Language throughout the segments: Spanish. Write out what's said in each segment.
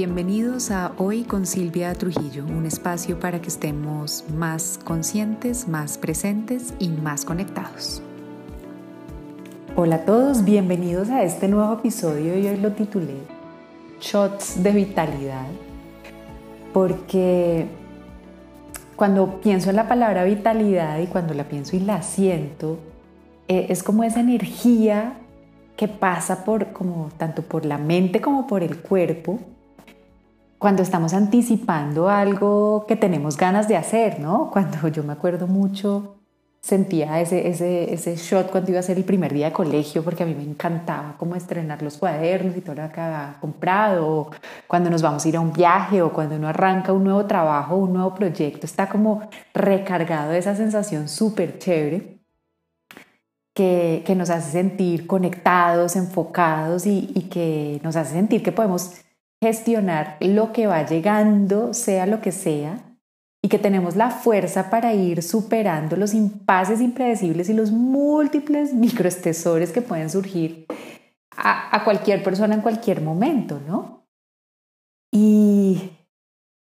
Bienvenidos a Hoy con Silvia Trujillo, un espacio para que estemos más conscientes, más presentes y más conectados. Hola a todos, bienvenidos a este nuevo episodio y hoy lo titulé Shots de Vitalidad, porque cuando pienso en la palabra vitalidad y cuando la pienso y la siento, eh, es como esa energía que pasa por como tanto por la mente como por el cuerpo cuando estamos anticipando algo que tenemos ganas de hacer, ¿no? Cuando yo me acuerdo mucho, sentía ese, ese, ese shot cuando iba a ser el primer día de colegio, porque a mí me encantaba como estrenar los cuadernos y todo lo que había comprado, o cuando nos vamos a ir a un viaje, o cuando uno arranca un nuevo trabajo, un nuevo proyecto, está como recargado de esa sensación súper chévere. Que, que, nos hace sentir conectados, enfocados y, y que nos hace sentir que podemos gestionar lo que va llegando, sea lo que sea, y que tenemos la fuerza para ir superando los impases impredecibles y los múltiples microestesores que pueden surgir a, cualquier persona en cualquier momento, ¿no? Y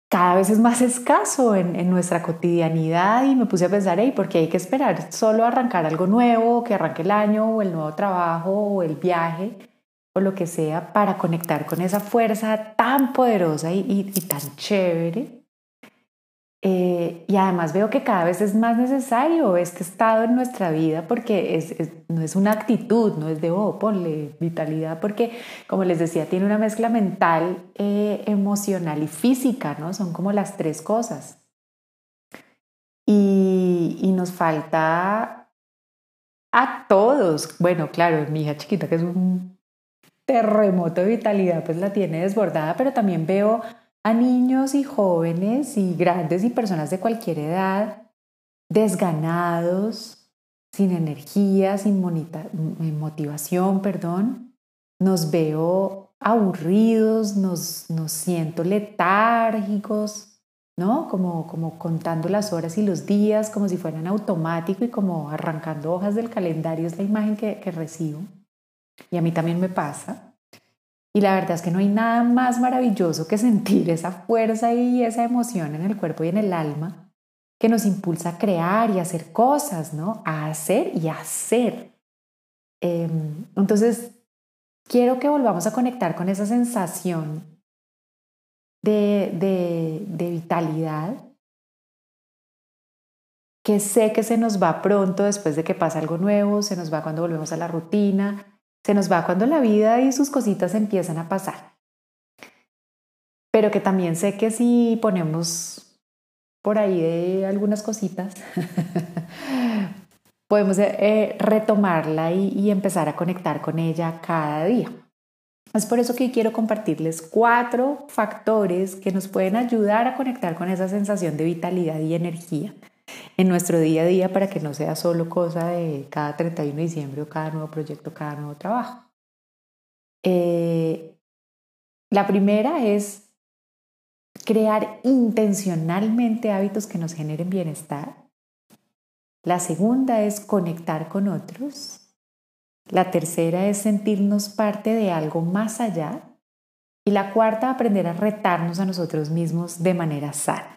cada vez es más escaso en, nuestra cotidianidad y me puse a pensar, hey, ¿por qué hay que esperar solo arrancar algo nuevo, que arranque el año o el nuevo trabajo o el viaje? O lo que sea para conectar con esa fuerza tan poderosa y, tan chévere. Eh, y además veo que cada vez es más necesario este estado en nuestra vida porque es, no es una actitud, no es de, oh, ponle vitalidad, porque como les decía, tiene una mezcla mental, eh, emocional y física, ¿no? Son como las tres cosas. Y, y nos falta a todos, bueno, claro, mi hija chiquita que es un terremoto de vitalidad, pues la tiene desbordada, pero también veo a niños y jóvenes y grandes y personas de cualquier edad desganados, sin energía, sin motivación, perdón. Nos veo aburridos, nos, nos siento letárgicos, ¿no? Como, como contando las horas y los días como si fueran automático y como arrancando hojas del calendario es la imagen que recibo. Y a mí también me pasa. Y la verdad es que no hay nada más maravilloso que sentir esa fuerza y esa emoción en el cuerpo y en el alma que nos impulsa a crear y a hacer cosas, ¿no? A hacer y hacer. Em, entonces, quiero que volvamos a conectar con esa sensación de, de, de vitalidad que sé que se nos va pronto después de que pasa algo nuevo, se nos va cuando volvemos a la rutina, se nos va cuando la vida y sus cositas empiezan a pasar. Pero que también sé que si ponemos por ahí de algunas cositas, podemos eh, retomarla y, y empezar a conectar con ella cada día. Es por eso que quiero compartirles cuatro factores que nos pueden ayudar a conectar con esa sensación de vitalidad y energía en nuestro día a día para que no sea solo cosa de cada 31 de diciembre o cada nuevo proyecto, cada nuevo trabajo. Eh, la primera es crear intencionalmente hábitos que nos generen bienestar. La segunda es conectar con otros. La tercera es sentirnos parte de algo más allá. Y la cuarta, aprender a retarnos a nosotros mismos de manera sana.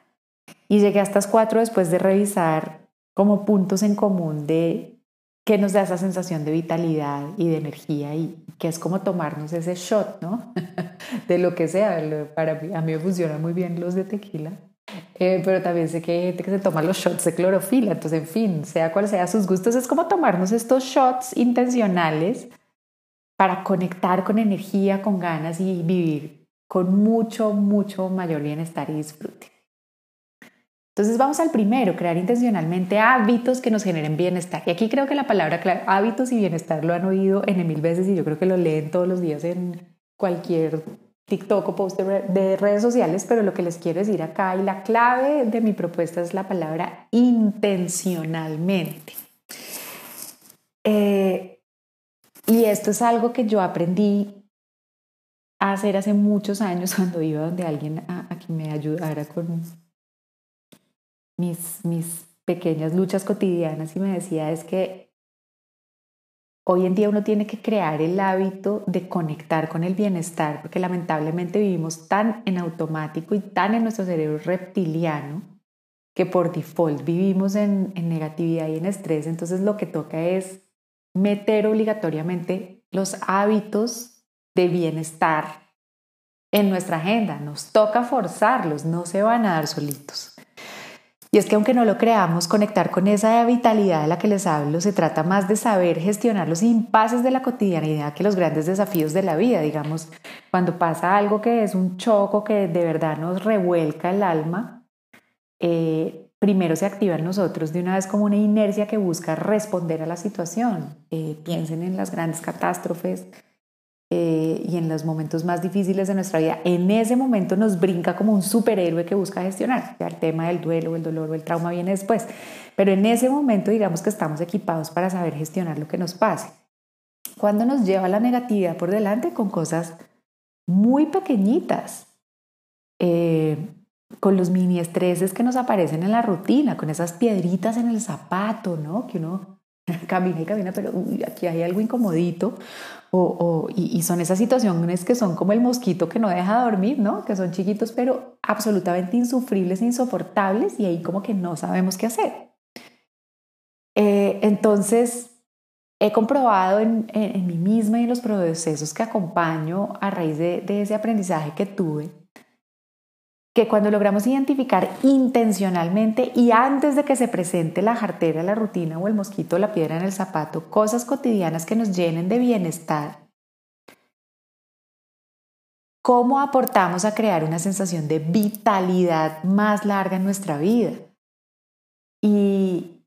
Y llegué a estas cuatro después de revisar como puntos en común de qué nos da esa sensación de vitalidad y de energía y que es como tomarnos ese shot, ¿no? de lo que sea. Para mí, a mí me funcionan muy bien los de tequila, eh, pero también sé que hay gente que se toma los shots de clorofila. Entonces, en fin, sea cual sea sus gustos, es como tomarnos estos shots intencionales para conectar con energía, con ganas y vivir con mucho, mucho mayor bienestar y disfrute. Entonces vamos al primero, crear intencionalmente hábitos que nos generen bienestar. Y aquí creo que la palabra hábitos y bienestar lo han oído en mil veces y yo creo que lo leen todos los días en cualquier TikTok o post de redes sociales, pero lo que les quiero decir acá y la clave de mi propuesta es la palabra intencionalmente. Eh, y esto es algo que yo aprendí a hacer hace muchos años cuando iba donde alguien a, a que me ayudara con mis, mis pequeñas luchas cotidianas y me decía es que hoy en día uno tiene que crear el hábito de conectar con el bienestar, porque lamentablemente vivimos tan en automático y tan en nuestro cerebro reptiliano que por default vivimos en, en negatividad y en estrés. Entonces lo que toca es meter obligatoriamente los hábitos de bienestar en nuestra agenda. Nos toca forzarlos, no se van a dar solitos. Y es que aunque no lo creamos, conectar con esa vitalidad de la que les hablo se trata más de saber gestionar los impases de la cotidianidad que los grandes desafíos de la vida. Digamos, cuando pasa algo que es un choco que de verdad nos revuelca el alma, eh, primero se activa en nosotros de una vez como una inercia que busca responder a la situación. Eh, piensen en las grandes catástrofes, eh, y en los momentos más difíciles de nuestra vida, en ese momento nos brinca como un superhéroe que busca gestionar. Ya el tema del duelo, el dolor o el trauma viene después. Pero en ese momento digamos que estamos equipados para saber gestionar lo que nos pase. Cuando nos lleva la negatividad por delante con cosas muy pequeñitas, eh, con los mini estreses que nos aparecen en la rutina, con esas piedritas en el zapato, ¿no? Que uno camina y camina, pero aquí hay algo incomodito. O, y, son esas situaciones que son como el mosquito que no deja dormir, ¿no? Que son chiquitos, pero absolutamente insufribles, insoportables, y ahí como que no sabemos qué hacer. Eh, entonces, he comprobado en, en, mí misma y en los procesos que acompaño a raíz de, de ese aprendizaje que tuve, que cuando logramos identificar intencionalmente y antes de que se presente la jartera, la rutina o el mosquito, la piedra en el zapato, cosas cotidianas que nos llenen de bienestar, ¿cómo aportamos a crear una sensación de vitalidad más larga en nuestra vida? Y,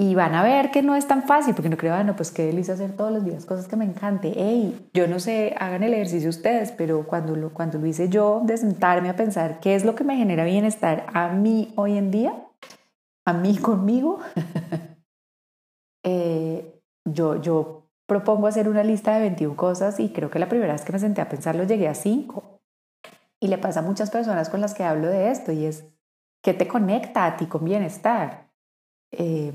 y van a ver que no es tan fácil, porque no creo, bueno, pues qué delicia hacer todos los días cosas que me encante. Hey, yo no sé, hagan el ejercicio ustedes, pero cuando lo, cuando lo hice yo, de sentarme a pensar qué es lo que me genera bienestar a mí hoy en día, a mí conmigo, eh, yo, yo propongo hacer una lista de 21 cosas y creo que la primera vez que me senté a pensarlo llegué a 5. Y le pasa a muchas personas con las que hablo de esto y es, ¿qué te conecta a ti con bienestar? Eh,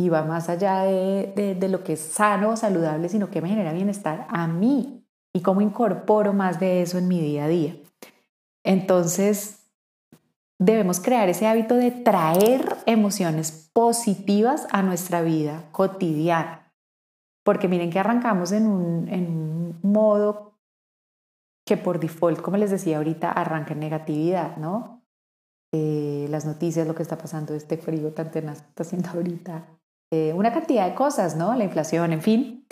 y va más allá de, de, lo que es sano o saludable, sino que me genera bienestar a mí y cómo incorporo más de eso en mi día a día. Entonces, debemos crear ese hábito de traer emociones positivas a nuestra vida cotidiana. Porque miren que arrancamos en un, en un modo que por default, como les decía ahorita, arranca en negatividad, ¿no? Eh, las noticias, lo que está pasando, este frío tan tenaz que está haciendo ahorita, eh, una cantidad de cosas, ¿no? La inflación, en fin.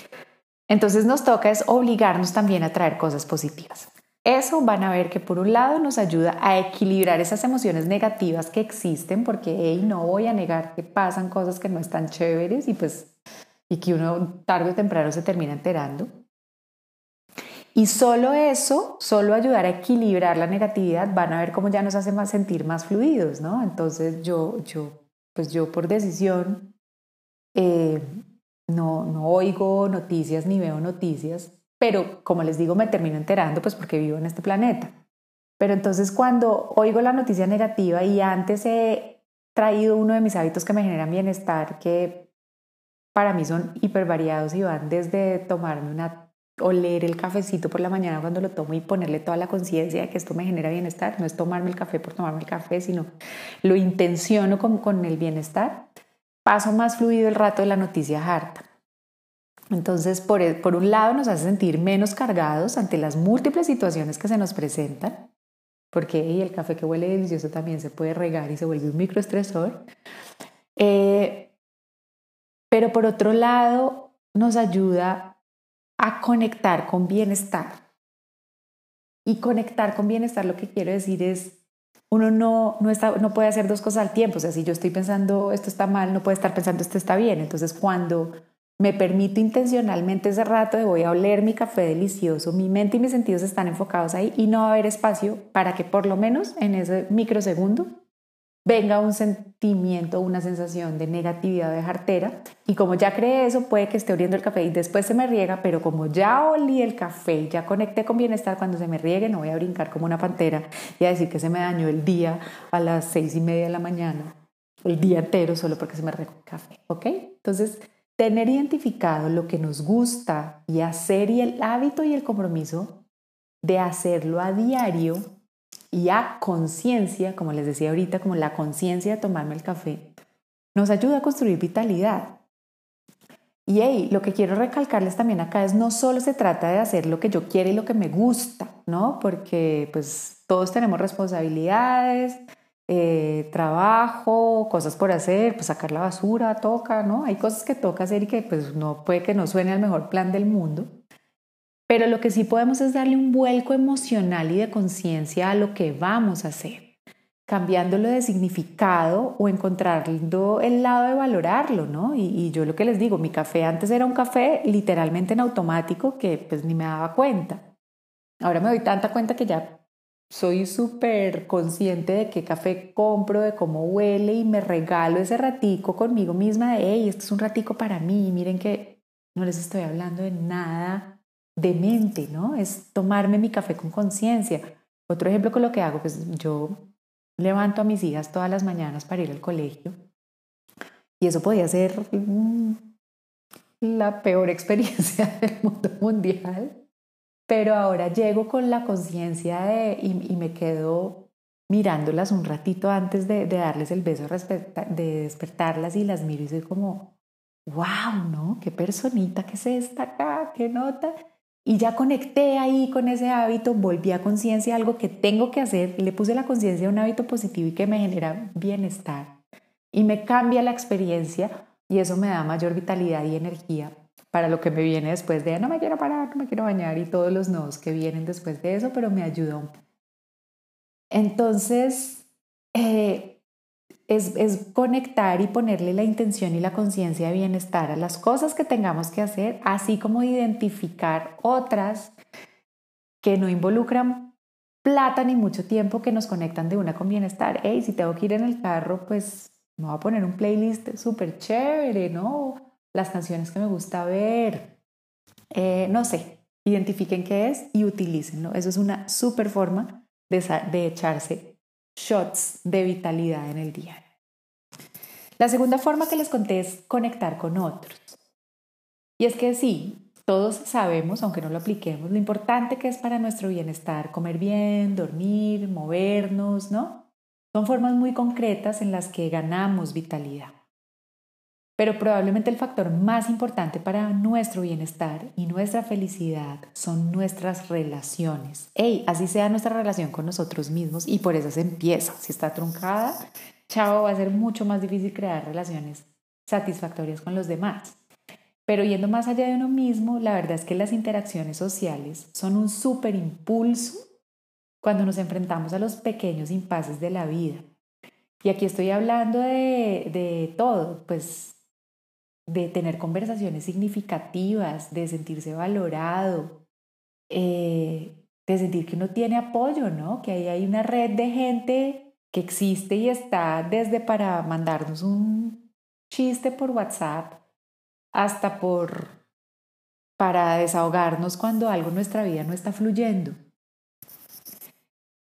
Entonces nos toca es obligarnos también a traer cosas positivas. Eso van a ver que por un lado nos ayuda a equilibrar esas emociones negativas que existen, porque hey, no voy a negar que pasan cosas que no están chéveres y pues y que uno tarde o temprano se termina enterando. Y solo eso, solo ayudar a equilibrar la negatividad, van a ver cómo ya nos hace sentir más fluidos, ¿no? Entonces yo, yo, pues yo por decisión eh, no, no oigo noticias ni veo noticias, pero como les digo, me termino enterando pues porque vivo en este planeta. Pero entonces cuando oigo la noticia negativa y antes he traído uno de mis hábitos que me generan bienestar, que para mí son hiper variados y van desde tomarme una oler el cafecito por la mañana cuando lo tomo y ponerle toda la conciencia de que esto me genera bienestar. No es tomarme el café por tomarme el café, sino lo intenciono con, con el bienestar paso más fluido el rato de la noticia harta. Entonces, por, e, por un lado, nos hace sentir menos cargados ante las múltiples situaciones que se nos presentan, porque el café que huele delicioso también se puede regar y se vuelve un microestresor. Eh, pero por otro lado, nos ayuda a conectar con bienestar. Y conectar con bienestar lo que quiero decir es uno no, no, está, no puede hacer dos cosas al tiempo. O sea, si yo estoy pensando esto está mal, no puede estar pensando esto está bien. Entonces, cuando me permito intencionalmente ese rato de voy a oler mi café delicioso, mi mente y mis sentidos están enfocados ahí y no va a haber espacio para que por lo menos en ese microsegundo venga un sentimiento, una sensación de negatividad de jartera. Y como ya creé eso, puede que esté oliendo el café y después se me riega, pero como ya olí el café ya conecté con bienestar, cuando se me riegue no voy a brincar como una pantera y a decir que se me dañó el día a las seis y media de la mañana, el día entero solo porque se me regó el café, ¿ok? Entonces, tener identificado lo que nos gusta y hacer y el hábito y el compromiso de hacerlo a diario y a conciencia, como les decía ahorita, como la conciencia de tomarme el café, nos ayuda a construir vitalidad. Y hey, lo que quiero recalcarles también acá es no solo se trata de hacer lo que yo quiero y lo que me gusta, ¿no? Porque pues todos tenemos responsabilidades, eh, trabajo, cosas por hacer, pues sacar la basura, toca, ¿no? Hay cosas que toca hacer y que pues no puede que no suene al mejor plan del mundo. Pero lo que sí podemos es darle un vuelco emocional y de conciencia a lo que vamos a hacer, cambiándolo de significado o encontrando el lado de valorarlo, ¿no? Y, yo lo que les digo, mi café antes era un café literalmente en automático que pues ni me daba cuenta. Ahora me doy tanta cuenta que ya soy súper consciente de qué café compro, de cómo huele y me regalo ese ratico conmigo misma de, hey, esto es un ratico para mí, miren que no les estoy hablando de nada de mente, ¿no? Es tomarme mi café con conciencia. Otro ejemplo con lo que hago, pues yo levanto a mis hijas todas las mañanas para ir al colegio y eso podía ser mm, la peor experiencia del mundo mundial pero ahora llego con la conciencia de, y, me quedo mirándolas un ratito antes de, darles el beso, de despertarlas y las miro y soy como, wow, ¿no? Qué personita que se esta acá, qué nota. Y ya conecté ahí con ese hábito, volví a conciencia algo que tengo que hacer, le puse la conciencia a un hábito positivo y que me genera bienestar. Y me cambia la experiencia y eso me da mayor vitalidad y energía para lo que me viene después de no me quiero parar, no me quiero bañar y todos los nodos que vienen después de eso, pero me ayudó. Entonces, eh, es, es, conectar y ponerle la intención y la conciencia de bienestar a las cosas que tengamos que hacer, así como identificar otras que no involucran plata ni mucho tiempo que nos conectan de una con bienestar. Hey, si tengo que ir en el carro, pues me voy a poner un playlist súper chévere, ¿no? las canciones que me gusta ver, eh, no sé, identifiquen qué es y utilícenlo. Eso es una super forma de, de echarse shots de vitalidad en el día. La segunda forma que les conté es conectar con otros. Y es que sí, todos sabemos, aunque no lo apliquemos, lo importante que es para nuestro bienestar comer bien, dormir, movernos, ¿no? Son formas muy concretas en las que ganamos vitalidad. Pero probablemente el factor más importante para nuestro bienestar y nuestra felicidad son nuestras relaciones. Hey, así sea nuestra relación con nosotros mismos y por eso se empieza. Si está truncada, chao, va a ser mucho más difícil crear relaciones satisfactorias con los demás. Pero yendo más allá de uno mismo, la verdad es que las interacciones sociales son un súper impulso cuando nos enfrentamos a los pequeños impases de la vida. Y aquí estoy hablando de, de todo, pues de tener conversaciones significativas, de sentirse valorado, eh, de sentir que uno tiene apoyo, ¿no? Que ahí hay una red de gente que existe y está desde para mandarnos un chiste por WhatsApp hasta por para desahogarnos cuando algo en nuestra vida no está fluyendo.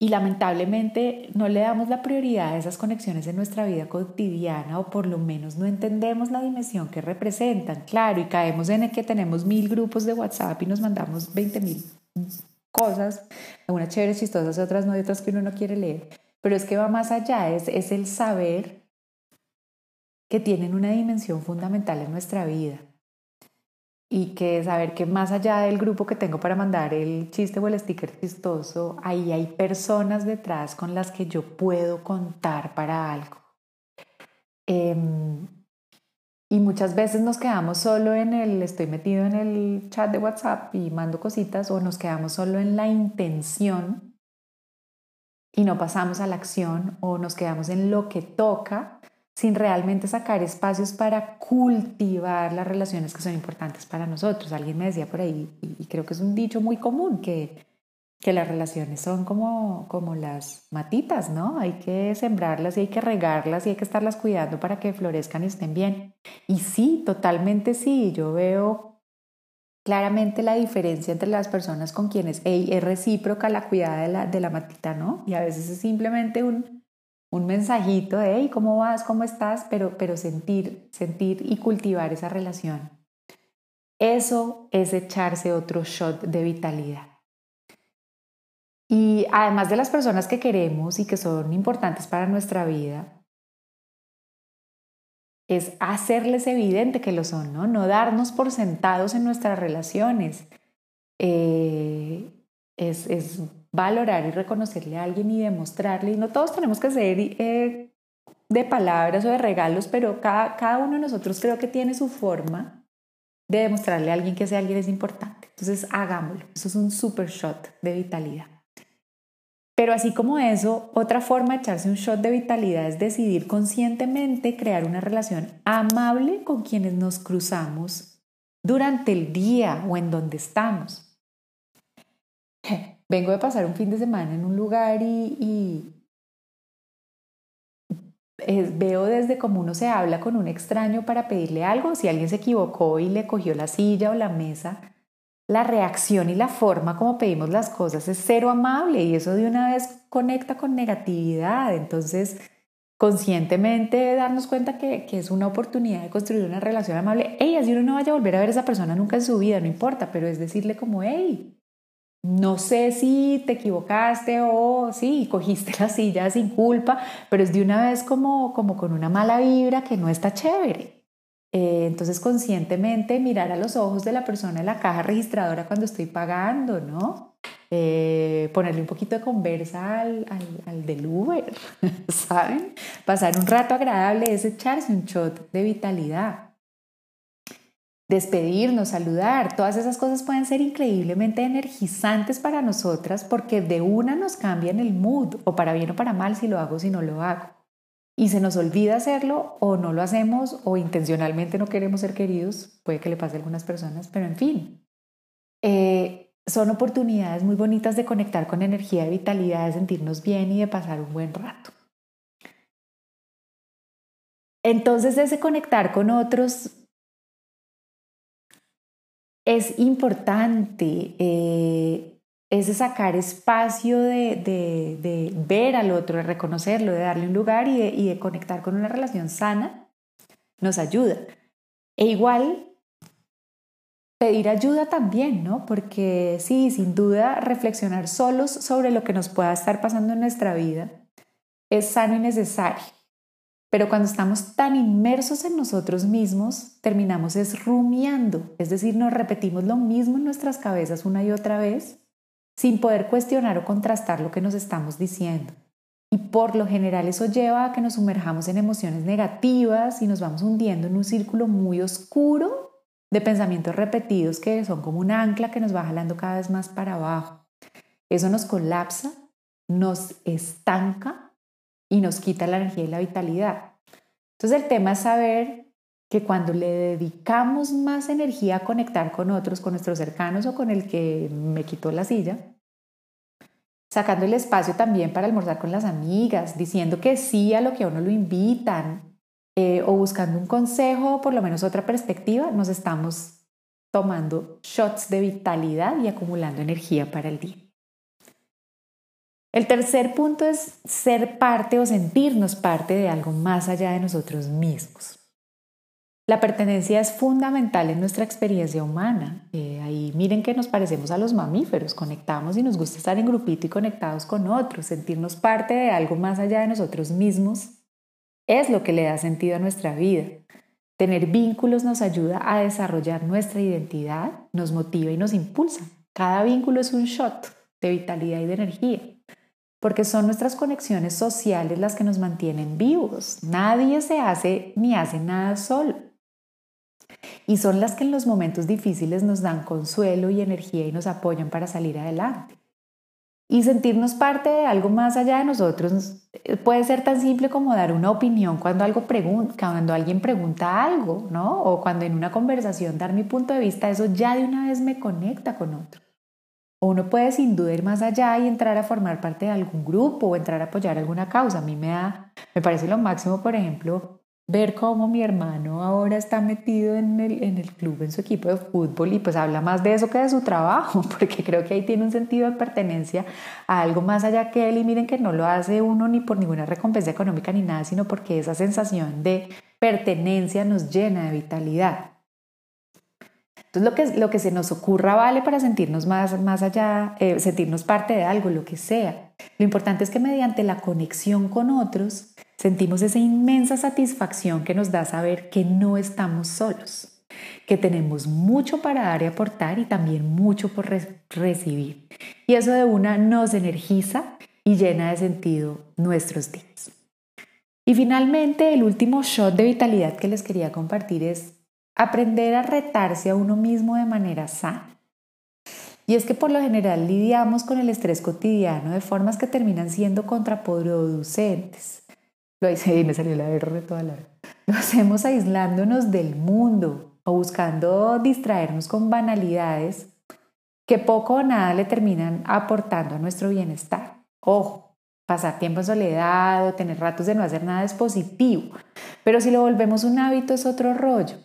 Y lamentablemente no le damos la prioridad a esas conexiones en nuestra vida cotidiana o por lo menos no entendemos la dimensión que representan. Claro, y caemos en el que tenemos mil grupos de WhatsApp y nos mandamos 20 mil cosas, algunas chéveres, chistosas, otras no, y otras que uno no quiere leer. Pero es que va más allá, es, es el saber que tienen una dimensión fundamental en nuestra vida y que saber que más allá del grupo que tengo para mandar el chiste o el sticker chistoso, ahí hay personas detrás con las que yo puedo contar para algo. Em, y muchas veces nos quedamos solo en el, estoy metido en el chat de WhatsApp y mando cositas, o nos quedamos solo en la intención y no pasamos a la acción, o nos quedamos en lo que toca sin realmente sacar espacios para cultivar las relaciones que son importantes para nosotros. Alguien me decía por ahí, y creo que es un dicho muy común, que, que las relaciones son como, como las matitas, ¿no? Hay que sembrarlas y hay que regarlas y hay que estarlas cuidando para que florezcan y estén bien. Y sí, totalmente sí, yo veo claramente la diferencia entre las personas con quienes es recíproca la cuidada de la, de la matita, ¿no? Y a veces es simplemente un un mensajito de, hey, ¿cómo vas? ¿Cómo estás? Pero, pero sentir, sentir y cultivar esa relación. Eso es echarse otro shot de vitalidad. Y además de las personas que queremos y que son importantes para nuestra vida, es hacerles evidente que lo son, ¿no? No darnos por sentados en nuestras relaciones. Eh, es, es, valorar y reconocerle a alguien y demostrarle. Y no todos tenemos que ser eh, de palabras o de regalos, pero cada, cada uno de nosotros creo que tiene su forma de demostrarle a alguien que ese alguien es importante. Entonces, hagámoslo. Eso es un super shot de vitalidad. Pero así como eso, otra forma de echarse un shot de vitalidad es decidir conscientemente crear una relación amable con quienes nos cruzamos durante el día o en donde estamos. Vengo de pasar un fin de semana en un lugar y, veo desde cómo uno se habla con un extraño para pedirle algo, si alguien se equivocó y le cogió la silla o la mesa, la reacción y la forma como pedimos las cosas es cero amable y eso de una vez conecta con negatividad. Entonces, conscientemente darnos cuenta que, es una oportunidad de construir una relación amable. Ey, así uno no vaya a volver a ver a esa persona nunca en su vida, no importa, pero es decirle como, hey, no sé si te equivocaste o sí, cogiste la silla sin culpa, pero es de una vez como, como con una mala vibra que no está chévere. Eh, entonces, conscientemente mirar a los ojos de la persona en la caja registradora cuando estoy pagando, ¿no? Eh, ponerle un poquito de conversa al, al, del Uber, ¿saben? Pasar un rato agradable es echarse un shot de vitalidad. Despedirnos, saludar, todas esas cosas pueden ser increíblemente energizantes para nosotras porque de una nos cambian el mood, o para bien o para mal si lo hago o si no lo hago y se nos olvida hacerlo o no lo hacemos o intencionalmente no queremos ser queridos, puede que le pase a algunas personas, pero en fin, eh, son oportunidades muy bonitas de conectar con energía de vitalidad, de sentirnos bien y de pasar un buen rato. Entonces ese conectar con otros es importante. Eh, es sacar espacio de, ver al otro, de reconocerlo, de darle un lugar y de, conectar con una relación sana, nos ayuda. E igual pedir ayuda también, ¿no? Porque sí, sin duda, reflexionar solos sobre lo que nos pueda estar pasando en nuestra vida es sano y necesario. Pero cuando estamos tan inmersos en nosotros mismos, terminamos es rumiando, es decir, nos repetimos lo mismo en nuestras cabezas una y otra vez sin poder cuestionar o contrastar lo que nos estamos diciendo. Y por lo general eso lleva a que nos sumerjamos en emociones negativas y nos vamos hundiendo en un círculo muy oscuro de pensamientos repetidos que son como un ancla que nos va jalando cada vez más para abajo. Eso nos colapsa, nos estanca y nos quita la energía y la vitalidad. Entonces el tema es saber que cuando le dedicamos más energía a conectar con otros, con nuestros cercanos o con el que me quitó la silla, sacando el espacio también para almorzar con las amigas, diciendo que sí a lo que a uno lo invitan eh, o buscando un consejo o por lo menos otra perspectiva, nos estamos tomando shots de vitalidad y acumulando energía para el día. El tercer punto es ser parte o sentirnos parte de algo más allá de nosotros mismos. La pertenencia es fundamental en nuestra experiencia humana. Eh, ahí miren que nos parecemos a los mamíferos, conectamos y nos gusta estar en grupito y conectados con otros, sentirnos parte de algo más allá de nosotros mismos es lo que le da sentido a nuestra vida. Tener vínculos nos ayuda a desarrollar nuestra identidad, nos motiva y nos impulsa. Cada vínculo es un shot de vitalidad y de energía, porque son nuestras conexiones sociales las que nos mantienen vivos. Nadie se hace ni hace nada solo y son las que en los momentos difíciles nos dan consuelo y energía y nos apoyan para salir adelante. Y sentirnos parte de algo más allá de nosotros eh, puede ser tan simple como dar una opinión cuando, algo cuando alguien pregunta algo, ¿no? O cuando en una conversación dar mi punto de vista, eso ya de una vez me conecta con otro. O uno puede sin duda ir más allá y entrar a formar parte de algún grupo o entrar a apoyar alguna causa. A mí me da, me parece lo máximo, por ejemplo, ver cómo mi hermano ahora está metido en el, en el club, en su equipo de fútbol y pues habla más de eso que de su trabajo, porque creo que ahí tiene un sentido de pertenencia a algo más allá que él y miren que no lo hace uno ni por ninguna recompensa económica ni nada, sino porque esa sensación de pertenencia nos llena de vitalidad. Entonces lo que, lo que se nos ocurra vale para sentirnos más, más allá, eh, sentirnos parte de algo, lo que sea. Lo importante es que mediante la conexión con otros sentimos esa inmensa satisfacción que nos da saber que no estamos solos, que tenemos mucho para dar y aportar y también mucho por recibir. Y eso de una nos energiza y llena de sentido nuestros días. Y finalmente, el último shot de vitalidad que les quería compartir es aprender a retarse a uno mismo de manera sana. Y es que por lo general lidiamos con el estrés cotidiano de formas que terminan siendo contraproducentes. Lo hice y me salió la R toda larga. Lo hacemos aislándonos del mundo o buscando distraernos con banalidades que poco o nada le terminan aportando a nuestro bienestar. Ojo, pasar tiempo en soledad o tener ratos de no hacer nada es positivo, pero si lo volvemos un hábito es otro rollo.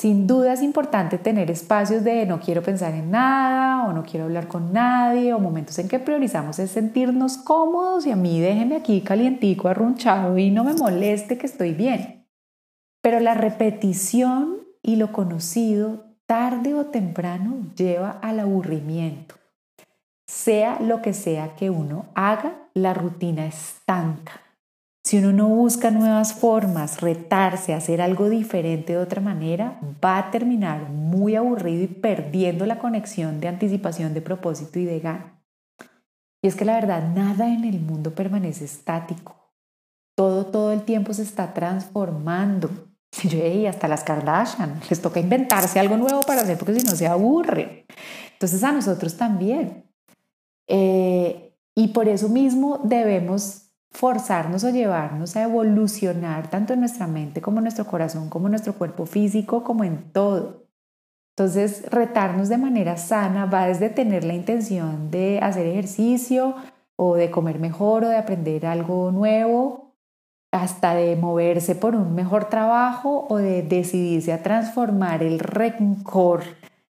Sin duda es importante tener espacios de no quiero pensar en nada o no quiero hablar con nadie o momentos en que priorizamos es sentirnos cómodos y a mí déjeme aquí calientico, arrunchado y no me moleste que estoy bien. Pero la repetición y lo conocido tarde o temprano lleva al aburrimiento. Sea lo que sea que uno haga, la rutina estanca si uno no busca nuevas formas, retarse, hacer algo diferente de otra manera, va a terminar muy aburrido y perdiendo la conexión de anticipación de propósito y de gana. Y es que la verdad, nada en el mundo permanece estático. Todo, todo el tiempo se está transformando. Y hasta las Kardashian les toca inventarse algo nuevo para hacer porque si no se aburren. Entonces a nosotros también. Eh, y por eso mismo debemos forzarnos o llevarnos a evolucionar tanto en nuestra mente como en nuestro corazón, como en nuestro cuerpo físico, como en todo. Entonces, retarnos de manera sana va desde tener la intención de hacer ejercicio o de comer mejor o de aprender algo nuevo, hasta de moverse por un mejor trabajo o de decidirse a transformar el rencor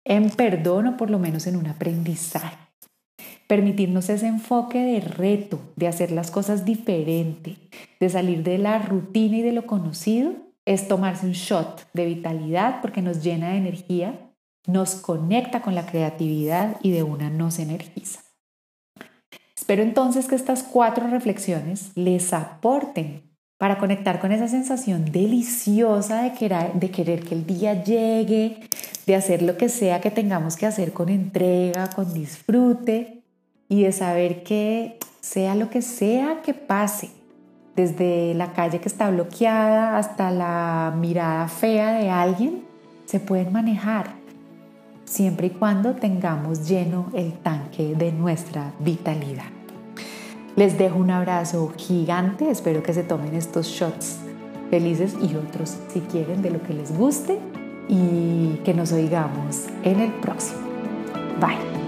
en perdón o por lo menos en un aprendizaje. Permitirnos ese enfoque de reto, de hacer las cosas diferente, de salir de la rutina y de lo conocido, es tomarse un shot de vitalidad porque nos llena de energía, nos conecta con la creatividad y de una nos energiza. Espero entonces que estas cuatro reflexiones les aporten para conectar con esa sensación deliciosa de querer, de querer que el día llegue, de hacer lo que sea que tengamos que hacer con entrega, con disfrute y de saber que sea lo que sea que pase, desde la calle que está bloqueada hasta la mirada fea de alguien, se pueden manejar, siempre y cuando tengamos lleno el tanque de nuestra vitalidad. Les dejo un abrazo gigante, espero que se tomen estos shots felices y otros si quieren de lo que les guste y que nos oigamos en el próximo. Bye.